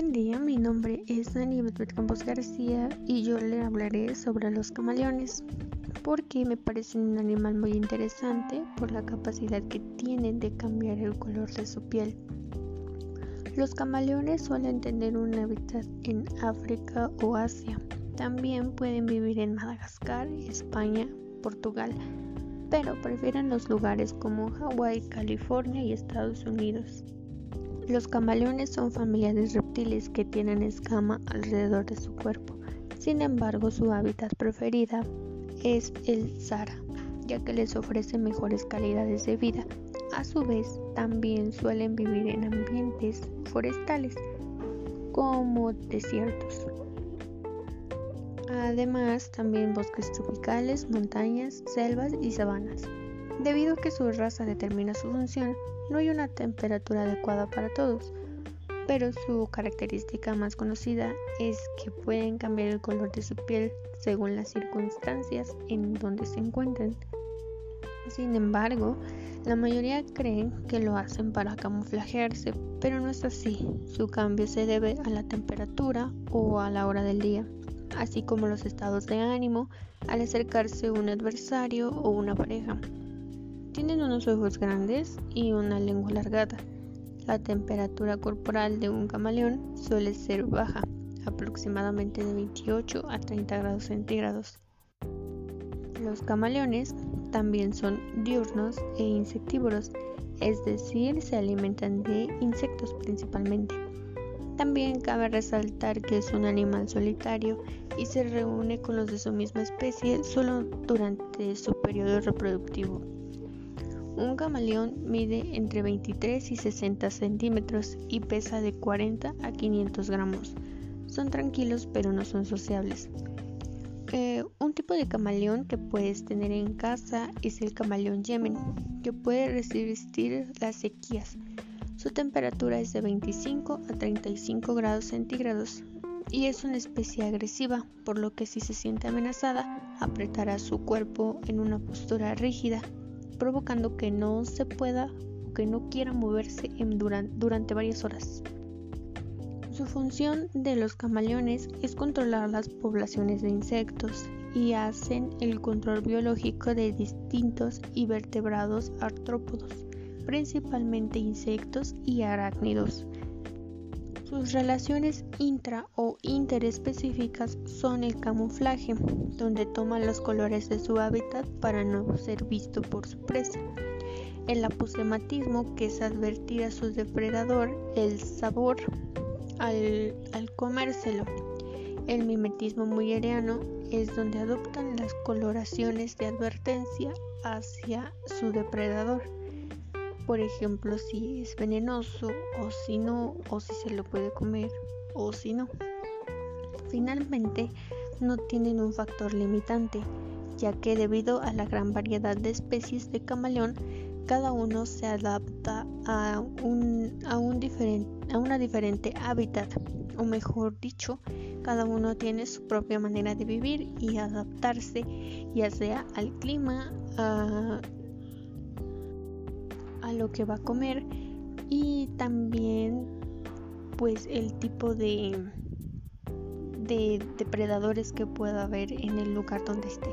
Buen día, mi nombre es Dani Betbet Campos García y yo le hablaré sobre los camaleones porque me parecen un animal muy interesante por la capacidad que tienen de cambiar el color de su piel. Los camaleones suelen tener un hábitat en África o Asia. También pueden vivir en Madagascar, España, Portugal, pero prefieren los lugares como Hawái, California y Estados Unidos. Los camaleones son familiares reptiles que tienen escama alrededor de su cuerpo. Sin embargo, su hábitat preferida es el Sahara, ya que les ofrece mejores calidades de vida. A su vez, también suelen vivir en ambientes forestales, como desiertos. Además, también bosques tropicales, montañas, selvas y sabanas. Debido a que su raza determina su función, no hay una temperatura adecuada para todos, pero su característica más conocida es que pueden cambiar el color de su piel según las circunstancias en donde se encuentren. Sin embargo, la mayoría creen que lo hacen para camuflajearse, pero no es así. Su cambio se debe a la temperatura o a la hora del día, así como los estados de ánimo al acercarse un adversario o una pareja. Tienen unos ojos grandes y una lengua alargada. La temperatura corporal de un camaleón suele ser baja, aproximadamente de 28 a 30 grados centígrados. Los camaleones también son diurnos e insectívoros, es decir, se alimentan de insectos principalmente. También cabe resaltar que es un animal solitario y se reúne con los de su misma especie solo durante su periodo reproductivo. Un camaleón mide entre 23 y 60 centímetros y pesa de 40 a 500 gramos. Son tranquilos pero no son sociables. Eh, un tipo de camaleón que puedes tener en casa es el camaleón Yemen, que puede resistir las sequías. Su temperatura es de 25 a 35 grados centígrados y es una especie agresiva, por lo que si se siente amenazada, apretará su cuerpo en una postura rígida provocando que no se pueda o que no quiera moverse durante varias horas. Su función de los camaleones es controlar las poblaciones de insectos y hacen el control biológico de distintos invertebrados artrópodos, principalmente insectos y arácnidos. Sus relaciones intra o interespecíficas son el camuflaje, donde toma los colores de su hábitat para no ser visto por su presa. El aposematismo, que es advertir a su depredador el sabor al, comérselo. El mimetismo muy aeriano es donde adoptan las coloraciones de advertencia hacia su depredador por ejemplo, si es venenoso o si no, o si se lo puede comer o si no. Finalmente, no tienen un factor limitante, ya que debido a la gran variedad de especies de camaleón, cada uno se adapta a, un, a, un diferente, a una diferente hábitat, o mejor dicho, cada uno tiene su propia manera de vivir y adaptarse, ya sea al clima, a lo que va a comer y también pues el tipo de, de depredadores que pueda haber en el lugar donde esté.